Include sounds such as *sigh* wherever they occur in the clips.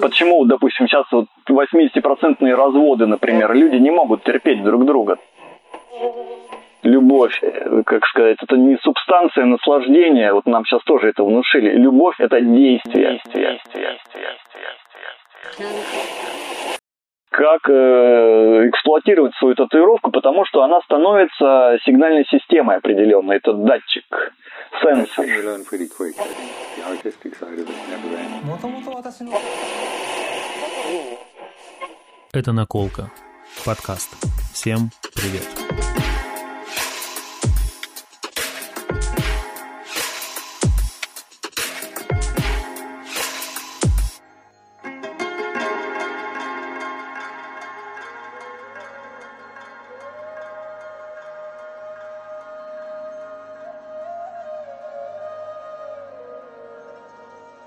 Почему, допустим, сейчас вот 80-процентные разводы, например, люди не могут терпеть друг друга? Любовь, э, как сказать, это не субстанция наслаждения, вот нам сейчас тоже это внушили. Любовь – это действие. действие, действие, действие как э, эксплуатировать свою татуировку, потому что она становится сигнальной системой определенной, это датчик, сенсор. Это наколка. Подкаст. Всем привет.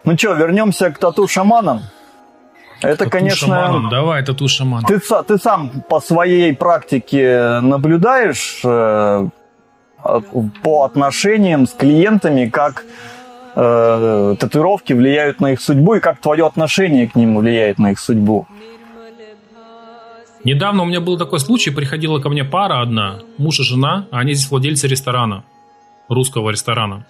Ну что, вернемся к тату-шаманам. Это, тату конечно... Шаманом. Давай, тату-шаман. Ты, ты сам по своей практике наблюдаешь э, по отношениям с клиентами, как э, татуировки влияют на их судьбу и как твое отношение к ним влияет на их судьбу? Недавно у меня был такой случай, приходила ко мне пара одна, муж и жена, а они здесь владельцы ресторана, русского ресторана.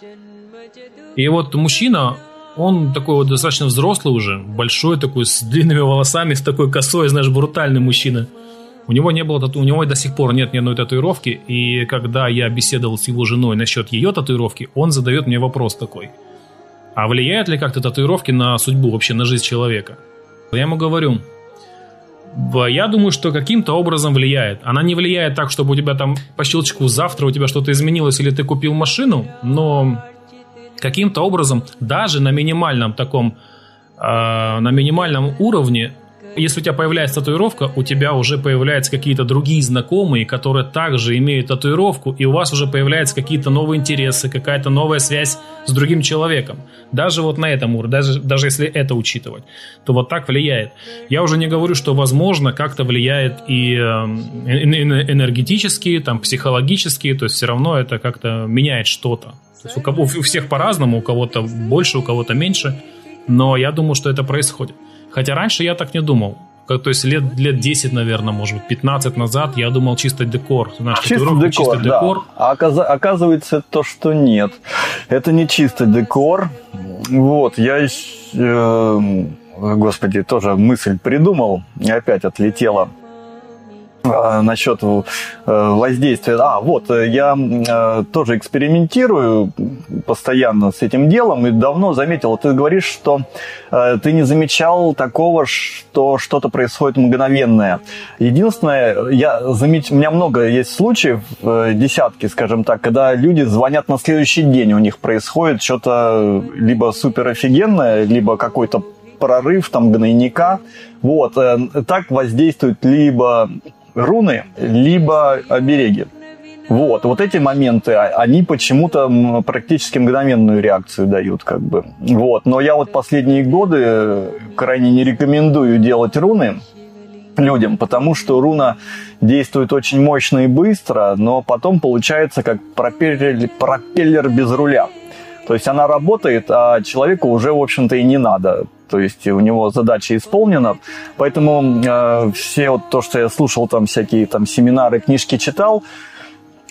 И вот мужчина, он такой вот достаточно взрослый уже, большой такой, с длинными волосами, с такой косой, знаешь, брутальный мужчина. У него не было тату, у него до сих пор нет ни одной татуировки, и когда я беседовал с его женой насчет ее татуировки, он задает мне вопрос такой. А влияют ли как-то татуировки на судьбу, вообще на жизнь человека? Я ему говорю, я думаю, что каким-то образом влияет. Она не влияет так, чтобы у тебя там по щелчку завтра у тебя что-то изменилось или ты купил машину, но каким-то образом даже на минимальном таком, э, на минимальном уровне, если у тебя появляется татуировка, у тебя уже появляются какие-то другие знакомые, которые также имеют татуировку, и у вас уже появляются какие-то новые интересы, какая-то новая связь с другим человеком. Даже вот на этом уровне, даже, даже если это учитывать, то вот так влияет. Я уже не говорю, что возможно как-то влияет и э, энергетически, там, психологически, то есть все равно это как-то меняет что-то. То есть у, кого, у всех по-разному, у кого-то больше, у кого-то меньше. Но я думаю, что это происходит. Хотя раньше я так не думал. То есть лет, лет 10, наверное, может быть, 15 назад я думал чисто декор. Знаешь, чисто декор, чисто да. декор. А оказывается то, что нет. Это не чисто декор. Вот, я, э, господи, тоже мысль придумал и опять отлетела насчет э, воздействия. А, вот, э, я э, тоже экспериментирую постоянно с этим делом и давно заметил, ты говоришь, что ты не замечал такого, что что-то происходит мгновенное. Единственное, я заметил, у меня много есть случаев, десятки, скажем так, когда люди звонят на следующий день, у них происходит что-то либо супер офигенное, либо какой-то прорыв там гнойника. Вот, так воздействует либо руны, либо обереги. Вот, вот эти моменты, а, они почему-то практически мгновенную реакцию дают, как бы. Вот, но я вот последние годы крайне не рекомендую делать руны людям, потому что руна действует очень мощно и быстро, но потом получается как пропеллер, пропеллер без руля. То есть она работает, а человеку уже, в общем-то, и не надо то есть у него задача исполнена. Поэтому э, все вот то, что я слушал, там всякие там семинары, книжки читал,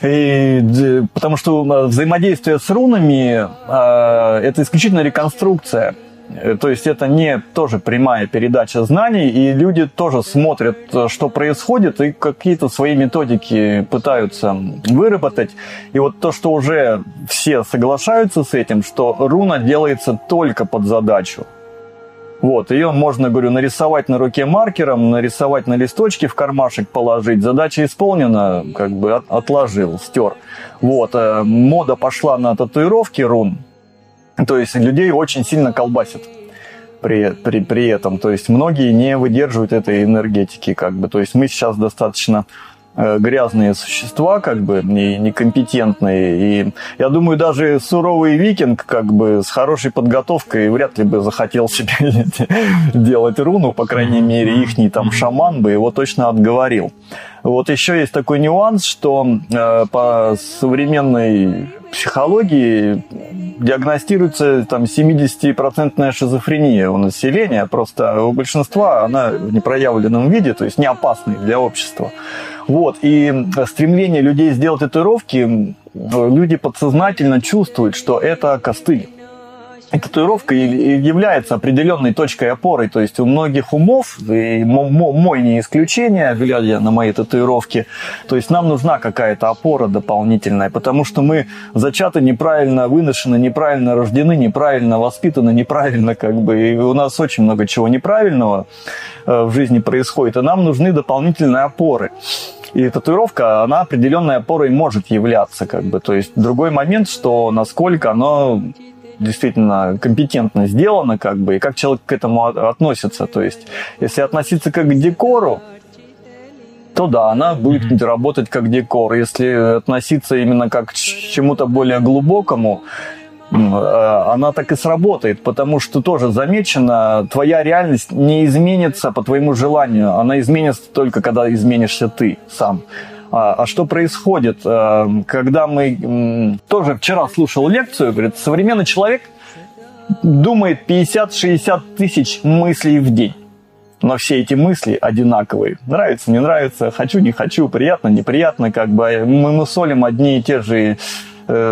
и, потому что взаимодействие с рунами э, это исключительно реконструкция. Э, то есть это не тоже прямая передача знаний, и люди тоже смотрят, э, что происходит, и какие-то свои методики пытаются выработать. И вот то, что уже все соглашаются с этим, что руна делается только под задачу. Вот, ее можно, говорю, нарисовать на руке маркером, нарисовать на листочке, в кармашек положить. Задача исполнена, как бы от, отложил, стер. Вот, э, мода пошла на татуировки рун. То есть людей очень сильно колбасит при, при, при этом. То есть многие не выдерживают этой энергетики, как бы. То есть мы сейчас достаточно грязные существа, как бы, и некомпетентные. И я думаю, даже суровый викинг, как бы, с хорошей подготовкой вряд ли бы захотел себе *laughs* делать руну, по крайней мере, ихний там шаман бы его точно отговорил. Вот еще есть такой нюанс, что э, по современной психологии диагностируется там 70% шизофрения у населения, просто у большинства она в непроявленном виде, то есть не опасной для общества. Вот, и стремление людей сделать татуировки, люди подсознательно чувствуют, что это костыль и татуировка является определенной точкой опоры. То есть у многих умов, и мой не исключение, глядя на мои татуировки, то есть нам нужна какая-то опора дополнительная, потому что мы зачаты неправильно выношены, неправильно рождены, неправильно воспитаны, неправильно как бы. И у нас очень много чего неправильного э, в жизни происходит, и нам нужны дополнительные опоры. И татуировка, она определенной опорой может являться, как бы. То есть другой момент, что насколько оно действительно компетентно сделано, как бы, и как человек к этому относится. То есть, если относиться как к декору, то да, она будет mm-hmm. работать как декор. Если относиться именно как к чему-то более глубокому, она так и сработает, потому что тоже замечено, твоя реальность не изменится по твоему желанию, она изменится только когда изменишься ты сам. А, а что происходит, э, когда мы... Тоже вчера слушал лекцию, говорит, современный человек думает 50-60 тысяч мыслей в день. Но все эти мысли одинаковые. Нравится, не нравится, хочу, не хочу, приятно, неприятно. Как бы мы мусолим одни и те же э,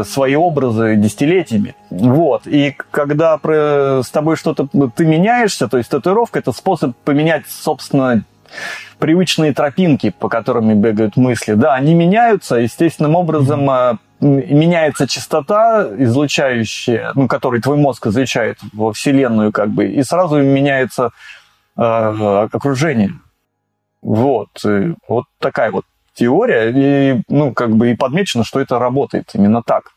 свои образы десятилетиями. Вот. И когда с тобой что-то ты меняешься, то есть татуировка это способ поменять, собственно, привычные тропинки, по которым бегают мысли, да, они меняются естественным образом, mm-hmm. меняется частота, излучающая, ну, который твой мозг излучает во Вселенную, как бы, и сразу меняется э, окружение. Вот. И вот такая вот теория, и, ну, как бы и подмечено, что это работает именно так.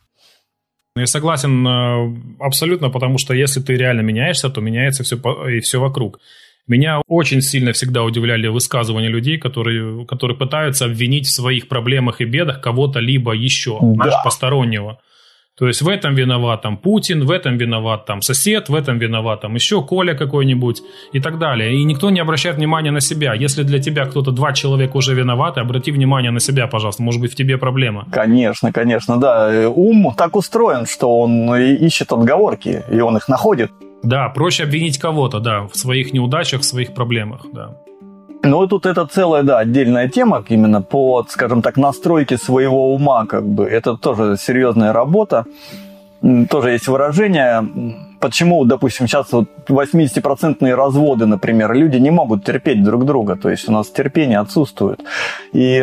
Я согласен э, абсолютно, потому что если ты реально меняешься, то меняется все и все вокруг. Меня очень сильно всегда удивляли высказывания людей, которые, которые пытаются обвинить в своих проблемах и бедах кого-то либо еще, да. постороннего. То есть в этом виноват там Путин, в этом виноват там сосед, в этом виноват там еще Коля какой-нибудь и так далее. И никто не обращает внимания на себя. Если для тебя кто-то, два человека уже виноваты, обрати внимание на себя, пожалуйста. Может быть, в тебе проблема. Конечно, конечно, да. Ум так устроен, что он ищет отговорки, и он их находит. Да, проще обвинить кого-то, да, в своих неудачах, в своих проблемах, да. Ну, тут это целая, да, отдельная тема, именно по, скажем так, настройке своего ума, как бы. Это тоже серьезная работа. Тоже есть выражение почему, допустим, сейчас вот 80-процентные разводы, например, люди не могут терпеть друг друга, то есть у нас терпение отсутствует. И,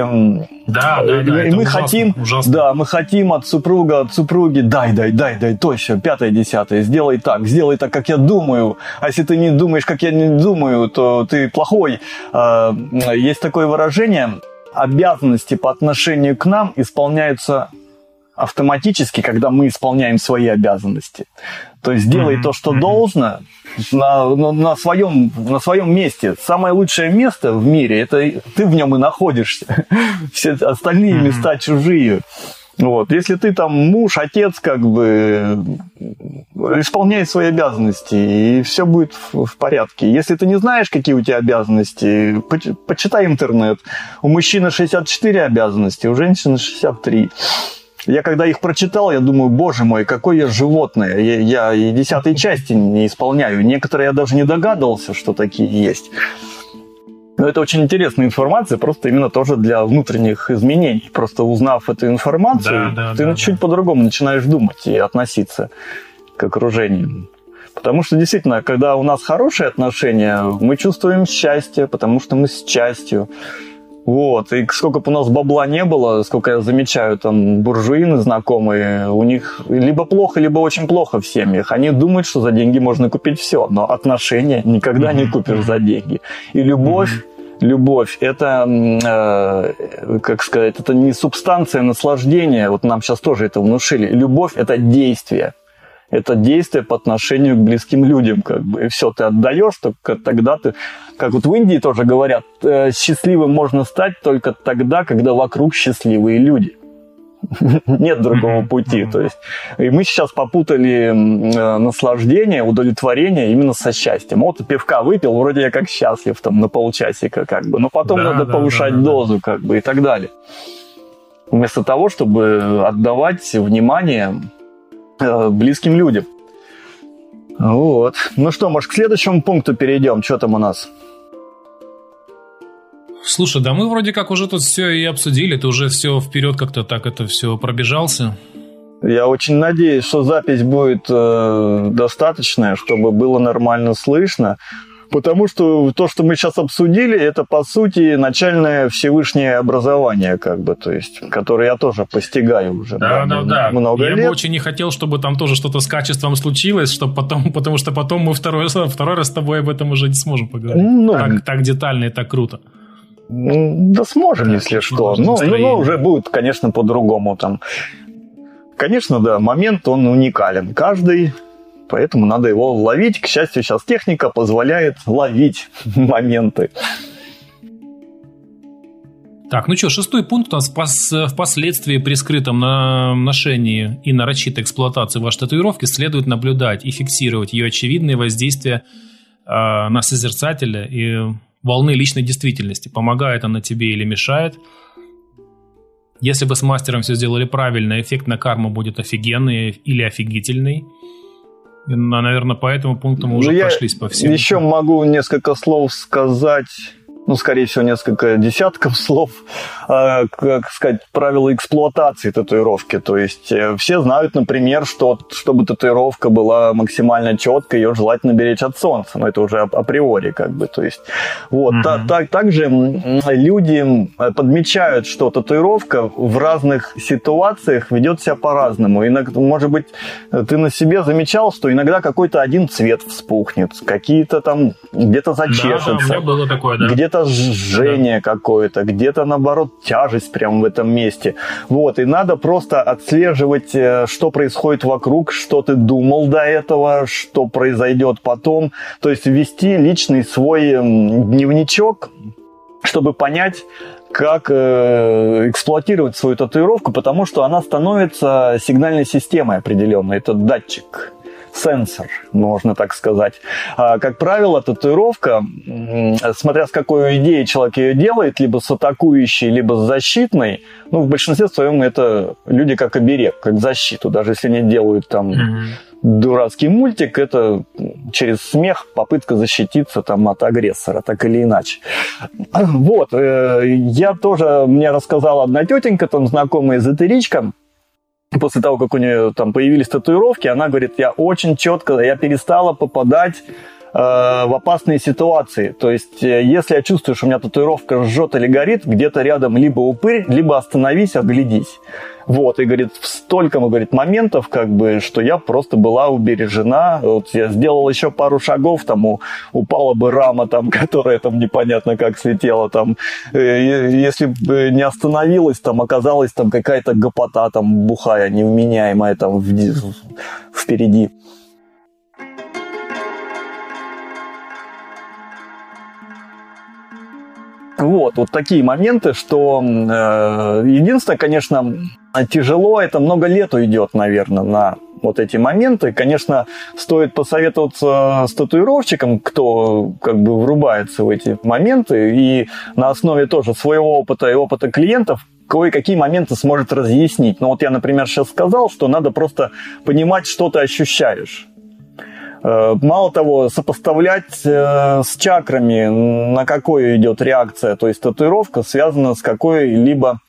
да, да, да, и мы ужасно, хотим, ужасно. да, мы хотим от супруга, от супруги, дай, дай, дай, дай, точно, пятое, десятое, сделай так, сделай так, как я думаю, а если ты не думаешь, как я не думаю, то ты плохой. А, есть такое выражение, обязанности по отношению к нам исполняются автоматически, когда мы исполняем свои обязанности. То есть делай mm-hmm. то, что должно, на, на, на, своем, на своем месте. Самое лучшее место в мире, это ты в нем и находишься. *laughs* Все остальные mm-hmm. места чужие. Вот. Если ты там муж, отец, как бы исполняй свои обязанности, и все будет в, в порядке. Если ты не знаешь, какие у тебя обязанности, почитай интернет. У мужчины 64 обязанности, у женщины 63. Я когда их прочитал, я думаю, боже мой, какое я животное. Я, я и десятой части не исполняю. Некоторые я даже не догадывался, что такие есть. Но это очень интересная информация, просто именно тоже для внутренних изменений. Просто узнав эту информацию, да, да, ты да, чуть да. по-другому начинаешь думать и относиться к окружению. Потому что действительно, когда у нас хорошие отношения, мы чувствуем счастье, потому что мы с частью. Вот, и сколько бы у нас бабла не было, сколько я замечаю, там, буржуины знакомые, у них либо плохо, либо очень плохо в семьях. Они думают, что за деньги можно купить все, но отношения никогда не купишь за деньги. И любовь любовь это, э, как сказать, это не субстанция наслаждения. Вот нам сейчас тоже это внушили. Любовь это действие это действие по отношению к близким людям, как бы, и все, ты отдаешь, только тогда ты, как вот в Индии тоже говорят, э, счастливым можно стать только тогда, когда вокруг счастливые люди. *laughs* Нет другого пути. То есть, и мы сейчас попутали э, наслаждение, удовлетворение именно со счастьем. Вот пивка выпил, вроде я как счастлив там на полчасика, как бы, но потом да, надо да, повышать да, дозу, как бы, и так далее. Вместо того, чтобы отдавать внимание э, близким людям. Вот. Ну что, может, к следующему пункту перейдем? Что там у нас? Слушай, да мы вроде как уже тут все и обсудили, ты уже все вперед как-то так это все пробежался. Я очень надеюсь, что запись будет э, достаточная, чтобы было нормально слышно. Потому что то, что мы сейчас обсудили, это по сути начальное Всевышнее образование, как бы, то есть, которое я тоже постигаю уже да, да, да. много я лет. Я бы очень не хотел, чтобы там тоже что-то с качеством случилось, чтобы потом, *laughs* потому что потом мы второй, второй раз с тобой об этом уже не сможем поговорить. Ну, так, так детально и так круто. Да сможем, да, если что. Но, ну, но уже будет, конечно, по-другому там. Конечно, да, момент, он уникален. Каждый поэтому надо его ловить. К счастью, сейчас техника позволяет ловить *laughs* моменты. Так, ну что, шестой пункт у нас впоследствии при скрытом ношении и нарочитой эксплуатации вашей татуировки следует наблюдать и фиксировать ее очевидные воздействия э, на созерцателя и волны личной действительности. Помогает она тебе или мешает. Если бы с мастером все сделали правильно, эффект на карму будет офигенный или офигительный. Наверное, по этому пункту мы уже ну, прошлись по всем. Еще могу несколько слов сказать ну, скорее всего, несколько десятков *laughs* слов, э, как сказать, правила эксплуатации татуировки. То есть э, все знают, например, что чтобы татуировка была максимально четкой, ее желательно беречь от солнца. Но это уже априори как бы. То есть вот. Mm-hmm. Так, так, также люди подмечают, что татуировка в разных ситуациях ведет себя по-разному. Иногда, может быть, ты на себе замечал, что иногда какой-то один цвет вспухнет, какие-то там где-то зачешется. Да, да, у меня было такое, да. Где-то где-то жжение да. какое-то, где-то наоборот тяжесть прямо в этом месте. Вот, и надо просто отслеживать, э, что происходит вокруг, что ты думал до этого, что произойдет потом. То есть вести личный свой дневничок, чтобы понять, как э, эксплуатировать свою татуировку, потому что она становится сигнальной системой определенной. Это датчик сенсор, можно так сказать. А, как правило, татуировка, смотря с какой идеей человек ее делает, либо с атакующей, либо с защитной, ну, в большинстве своем это люди как оберег, как защиту. Даже если они делают там mm-hmm. дурацкий мультик, это через смех попытка защититься там от агрессора, так или иначе. Вот, э, я тоже, мне рассказала одна тетенька, там знакомая эзотеричка, после того, как у нее там появились татуировки, она говорит, я очень четко, я перестала попадать в опасные ситуации. То есть, э, если я чувствую, что у меня татуировка жжет или горит, где-то рядом либо упырь, либо остановись, оглядись. Вот, и говорит, столько, говорит, моментов, как бы, что я просто была убережена. Вот я сделал еще пару шагов, там упала бы рама, там, *laughs* которая там непонятно как слетела, там, э, если бы не остановилась, там оказалась там какая-то гопота, там, бухая, невменяемая, там, впереди. Вот, вот такие моменты, что э, единственное, конечно, тяжело, это много лет уйдет, наверное, на вот эти моменты. Конечно, стоит посоветоваться с татуировщиком, кто как бы врубается в эти моменты, и на основе тоже своего опыта и опыта клиентов кое-какие моменты сможет разъяснить. Но вот я, например, сейчас сказал, что надо просто понимать, что ты ощущаешь. Э, мало того, сопоставлять э, с чакрами, на какой идет реакция, то есть татуировка связана с какой-либо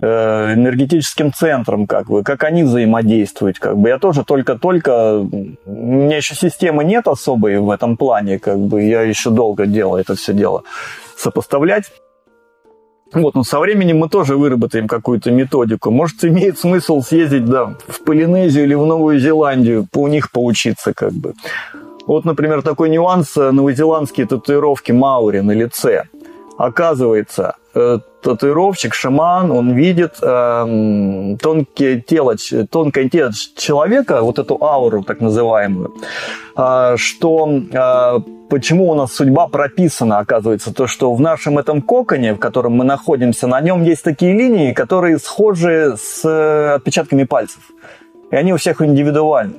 э, энергетическим центром, как бы, как они взаимодействуют, как бы. Я тоже только-только, у меня еще системы нет особой в этом плане, как бы, я еще долго делаю это все дело сопоставлять. Вот, но со временем мы тоже выработаем какую-то методику. Может, имеет смысл съездить, да, в Полинезию или в Новую Зеландию, у них поучиться, как бы. Вот, например, такой нюанс э, новозеландские татуировки Маури на лице. Оказывается, э, татуировщик, шаман, он видит э, тонкое тело, тонкое тело человека, вот эту ауру так называемую, э, что э, почему у нас судьба прописана, оказывается, то, что в нашем этом коконе, в котором мы находимся, на нем есть такие линии, которые схожи с э, отпечатками пальцев. И они у всех индивидуальны.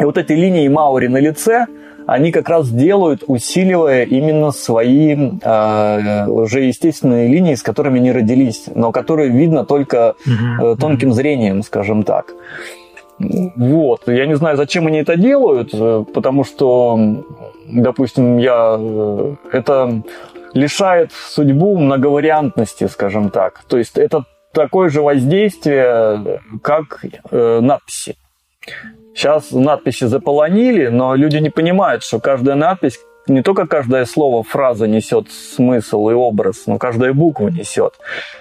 И вот эти линии Маури на лице – они как раз делают, усиливая именно свои э, уже естественные линии, с которыми они родились, но которые видно только э, тонким зрением, скажем так. Вот. Я не знаю, зачем они это делают, э, потому что, допустим, я... Э, это лишает судьбу многовариантности, скажем так. То есть это такое же воздействие, как э, надписи. Сейчас надписи заполонили, но люди не понимают, что каждая надпись не только каждое слово, фраза несет смысл и образ, но каждая буква несет.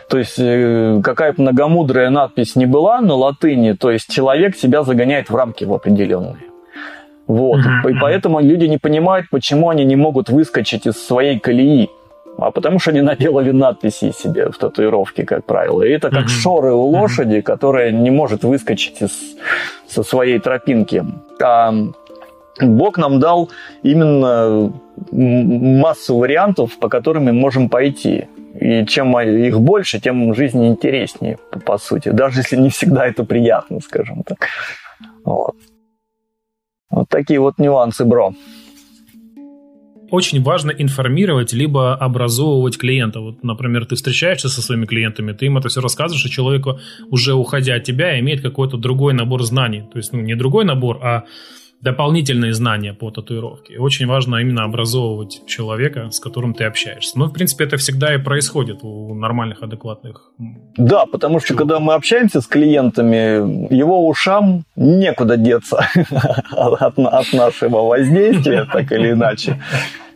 То есть э, какая бы многомудрая надпись не была на латыни, то есть человек себя загоняет в рамки в определенные. Вот. Mm-hmm. И поэтому люди не понимают, почему они не могут выскочить из своей колеи. А потому что они наделали надписи себе в татуировке, как правило. И это как mm-hmm. шоры у лошади, которая не может выскочить из, со своей тропинки. А Бог нам дал именно массу вариантов, по которым мы можем пойти. И чем их больше, тем жизнь интереснее, по сути. Даже если не всегда это приятно, скажем так. Вот. Вот такие вот нюансы, бро. Очень важно информировать, либо образовывать клиента. Вот, например, ты встречаешься со своими клиентами, ты им это все рассказываешь, и человеку, уже уходя от тебя, имеет какой-то другой набор знаний. То есть, ну, не другой набор, а дополнительные знания по татуировке. Очень важно именно образовывать человека, с которым ты общаешься. Ну, в принципе, это всегда и происходит у нормальных, адекватных. Да, потому что когда мы общаемся с клиентами, его ушам некуда деться *laughs* от, от нашего воздействия, *laughs* так или иначе.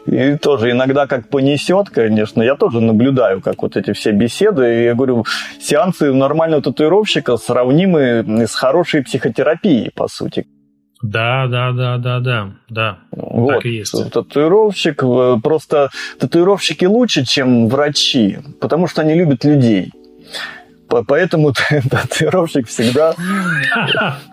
И тоже иногда как понесет, конечно. Я тоже наблюдаю, как вот эти все беседы. И я говорю, сеансы нормального татуировщика сравнимы с хорошей психотерапией, по сути. Да, да, да, да, да, да. Вот, так и есть. Татуировщик, э, просто татуировщики лучше, чем врачи, потому что они любят людей. Поэтому *laughs* татуировщик всегда *laughs*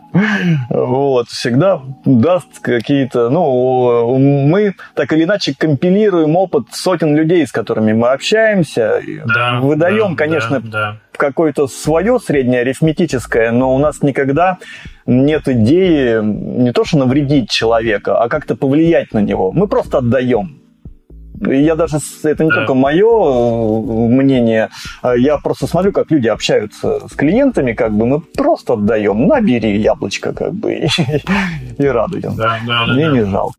вот, всегда даст какие-то... Ну, мы так или иначе компилируем опыт сотен людей, с которыми мы общаемся. Да, выдаем, да, конечно, да, да. какое-то свое среднее арифметическое, но у нас никогда нет идеи не то, что навредить человека, а как-то повлиять на него. Мы просто отдаем. Я даже, это не да. только мое э, мнение, а я просто смотрю, как люди общаются с клиентами, как бы мы просто отдаем, набери яблочко, как бы, *laughs* и, и радуем. Да, да, Мне да. не жалко.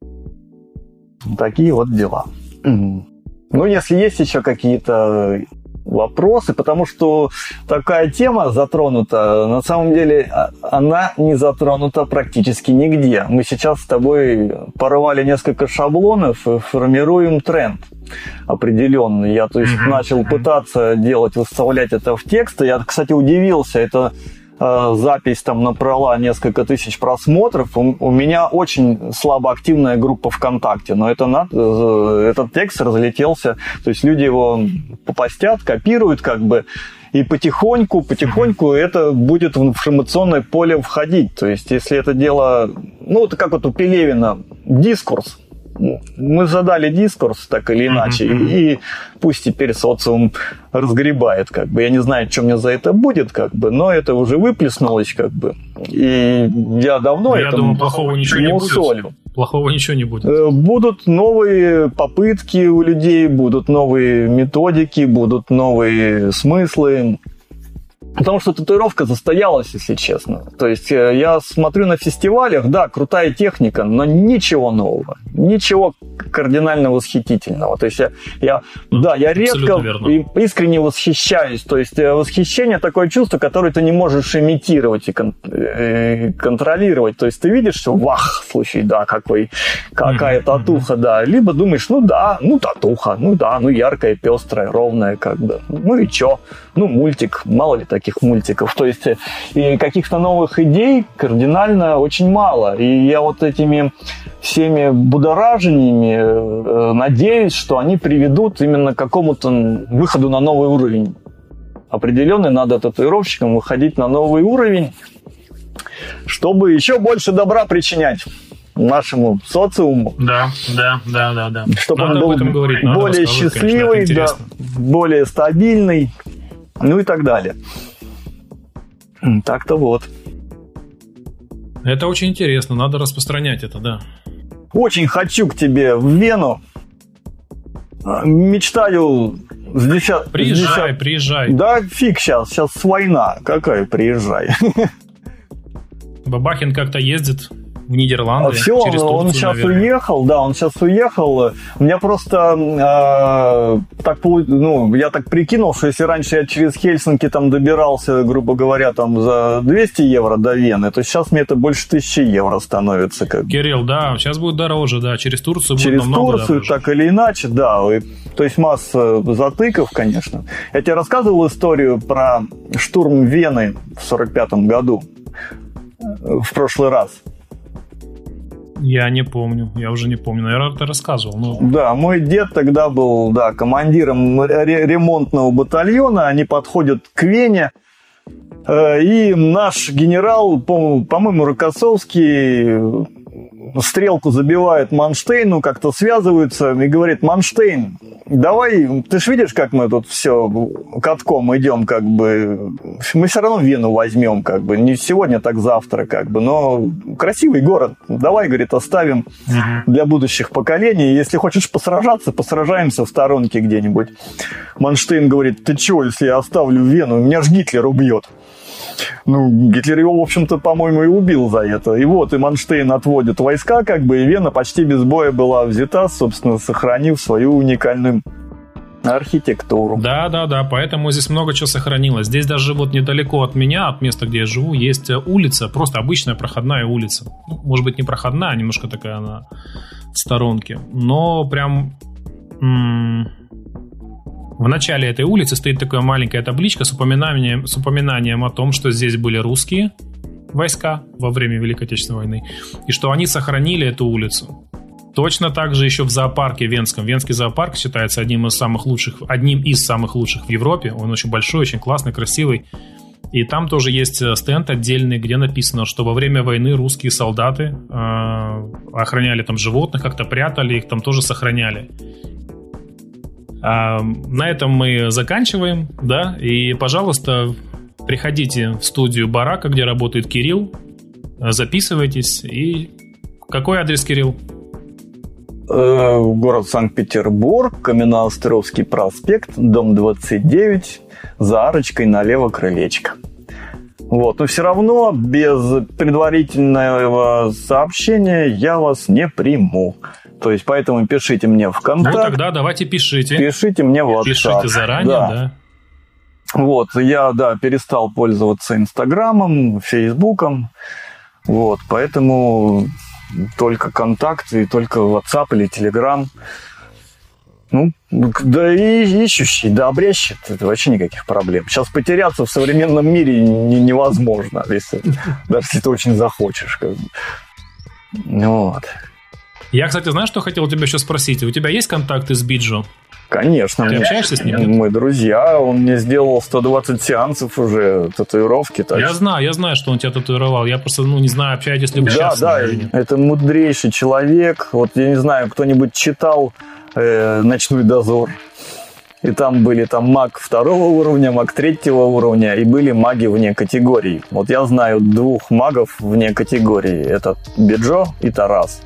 Такие вот дела. Ну, если есть еще какие-то вопросы, потому что такая тема затронута, на самом деле а, она не затронута практически нигде. Мы сейчас с тобой порвали несколько шаблонов и формируем тренд определенный. Я, то есть, начал пытаться делать, выставлять это в текст. Я, кстати, удивился. Это запись там набрала несколько тысяч просмотров. У, у меня очень слабоактивная группа ВКонтакте, но это, э, этот текст разлетелся, то есть люди его попостят, копируют как бы, и потихоньку, потихоньку это будет в информационное поле входить. То есть, если это дело, ну, это как вот у Пелевина, дискурс, мы задали дискурс так или иначе, mm-hmm. и пусть теперь социум разгребает, как бы. Я не знаю, что мне за это будет, как бы, но это уже выплеснулось, как бы. И я давно я думаю, плохого ничего не усолю. будет. Плохого ничего не будет. Э, будут новые попытки у людей, будут новые методики, будут новые смыслы. Потому что татуировка застоялась, если честно. То есть э, я смотрю на фестивалях, да, крутая техника, но ничего нового, ничего кардинально восхитительного. То есть я, я да, я редко искренне восхищаюсь. То есть э, восхищение такое чувство, которое ты не можешь имитировать и кон- э, контролировать. То есть ты видишь, что вах, слушай, да, какой, какая татуха, да. Либо думаешь, ну да, ну татуха, ну да, ну яркая, пестрая, ровная, как бы. Ну и чё? Ну мультик, мало ли таких таких мультиков. То есть э, и каких-то новых идей кардинально очень мало. И я вот этими всеми будоражениями э, надеюсь, что они приведут именно к какому-то выходу на новый уровень. Определенный надо татуировщикам выходить на новый уровень, чтобы еще больше добра причинять нашему социуму. Да, да, да, да, да. Чтобы надо он был говорить, более счастливый, конечно, да, более стабильный, ну и так далее. Так-то вот. Это очень интересно, надо распространять это, да. Очень хочу к тебе в Вену. А, мечтаю с десят... Приезжай, с десят... приезжай. Да фиг сейчас, сейчас война. Какая приезжай? *laughs* Бабахин как-то ездит в Нидерланды. А все, через он, он сейчас наверное. уехал, да, он сейчас уехал. У меня просто э, так, ну, я так прикинул, что если раньше я через Хельсинки там добирался, грубо говоря, там за 200 евро до Вены, то сейчас мне это больше 1000 евро становится. Как... Кирилл, да, сейчас будет дороже, да, через Турцию будет Через Турцию, дороже. так или иначе, да. И, то есть масса затыков, конечно. Я тебе рассказывал историю про штурм Вены в 45 году в прошлый раз. Я не помню, я уже не помню. Наверное, ты рассказывал. Но... Да, мой дед тогда был да, командиром ремонтного батальона. Они подходят к Вене. Э, и наш генерал, по-моему, Рокоссовский стрелку забивает Манштейну, как-то связываются и говорит, Манштейн, давай, ты же видишь, как мы тут все катком идем, как бы, мы все равно Вену возьмем, как бы, не сегодня, так завтра, как бы, но красивый город, давай, говорит, оставим для будущих поколений, если хочешь посражаться, посражаемся в сторонке где-нибудь. Манштейн говорит, ты чего, если я оставлю Вену, меня же Гитлер убьет. Ну, Гитлер его, в общем-то, по-моему, и убил за это. И вот, и Манштейн отводит войска, как бы, и Вена почти без боя была взята, собственно, сохранив свою уникальную архитектуру. Да, да, да, поэтому здесь много чего сохранилось. Здесь даже вот недалеко от меня, от места, где я живу, есть улица, просто обычная проходная улица. Ну, может быть, не проходная, а немножко такая она в сторонке. Но прям м- в начале этой улицы стоит такая маленькая табличка с упоминанием, с упоминанием о том, что здесь были русские войска во время Великой Отечественной войны, и что они сохранили эту улицу. Точно так же еще в зоопарке Венском. Венский зоопарк считается одним из самых лучших, одним из самых лучших в Европе. Он очень большой, очень классный, красивый. И там тоже есть э, стенд отдельный, где написано, что во время войны русские солдаты э, охраняли там животных, как-то прятали их, там тоже сохраняли. А, на этом мы заканчиваем, да, и, пожалуйста, приходите в студию Барака, где работает Кирилл, записывайтесь, и какой адрес, Кирилл? Э, город Санкт-Петербург, Каменноостровский проспект, дом 29, за арочкой налево крылечко. Вот, но все равно без предварительного сообщения я вас не приму. То есть, поэтому пишите мне в контакт. Ну, тогда давайте пишите. Пишите мне в WhatsApp. Пишите заранее, да. да. Вот, я, да, перестал пользоваться Инстаграмом, Фейсбуком. Вот, поэтому только контакты, только WhatsApp или Telegram. Ну, да и ищущий, да обрящет, это вообще никаких проблем. Сейчас потеряться в современном мире не, невозможно, *laughs* если, даже если ты очень захочешь. Как бы. Вот. Я, кстати, знаешь, что хотел у тебя еще спросить? У тебя есть контакты с Биджо? Конечно. Ты общаешься с ним? Мы друзья, он мне сделал 120 сеансов уже татуировки. Так. Я знаю, я знаю, что он тебя татуировал. Я просто, ну, не знаю, общаетесь ли вы да. Да, да, это мудрейший человек. Вот я не знаю, кто-нибудь читал э, «Ночной дозор». И там были там маг второго уровня, маг третьего уровня, и были маги вне категорий. Вот я знаю двух магов вне категории. Это Биджо и Тарас.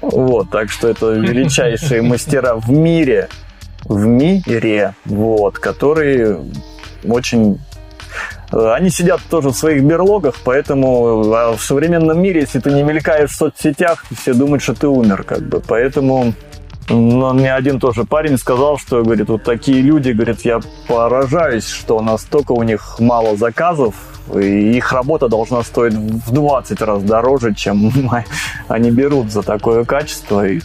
Вот, так что это величайшие мастера в мире, в мире, вот, которые очень э, они сидят тоже в своих берлогах, поэтому а в современном мире, если ты не мелькаешь в соцсетях, все думают, что ты умер, как бы. Поэтому ну, мне один тоже парень сказал, что, говорит, вот такие люди, говорит, я поражаюсь, что настолько у них мало заказов, и их работа должна стоить в 20 раз дороже, чем *laughs* они берут за такое качество. И...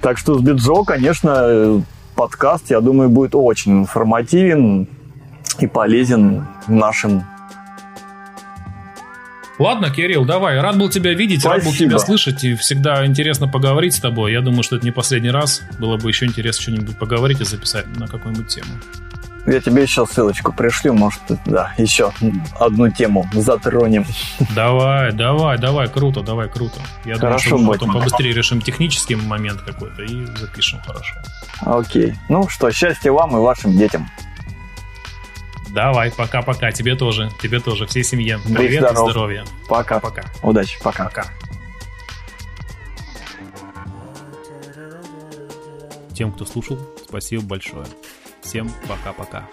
Так что с Биджо, конечно, подкаст, я думаю, будет очень информативен и полезен нашим Ладно, Кирилл, давай. Рад был тебя видеть, Спасибо. рад был тебя слышать. И всегда интересно поговорить с тобой. Я думаю, что это не последний раз. Было бы еще интересно что-нибудь поговорить и записать на какую-нибудь тему. Я тебе еще ссылочку пришлю, может, да, еще одну тему затронем. Давай, давай, давай, круто, давай, круто. Я хорошо, думаю, что мы потом побыстрее решим технический момент какой-то и запишем хорошо. Окей. Ну что, счастья вам и вашим детям. Давай, пока-пока. Тебе тоже, тебе тоже, всей семье. Привет и здоровья. Пока. Пока. Удачи, пока. Пока. Тем, кто слушал, спасибо большое. Всем пока-пока.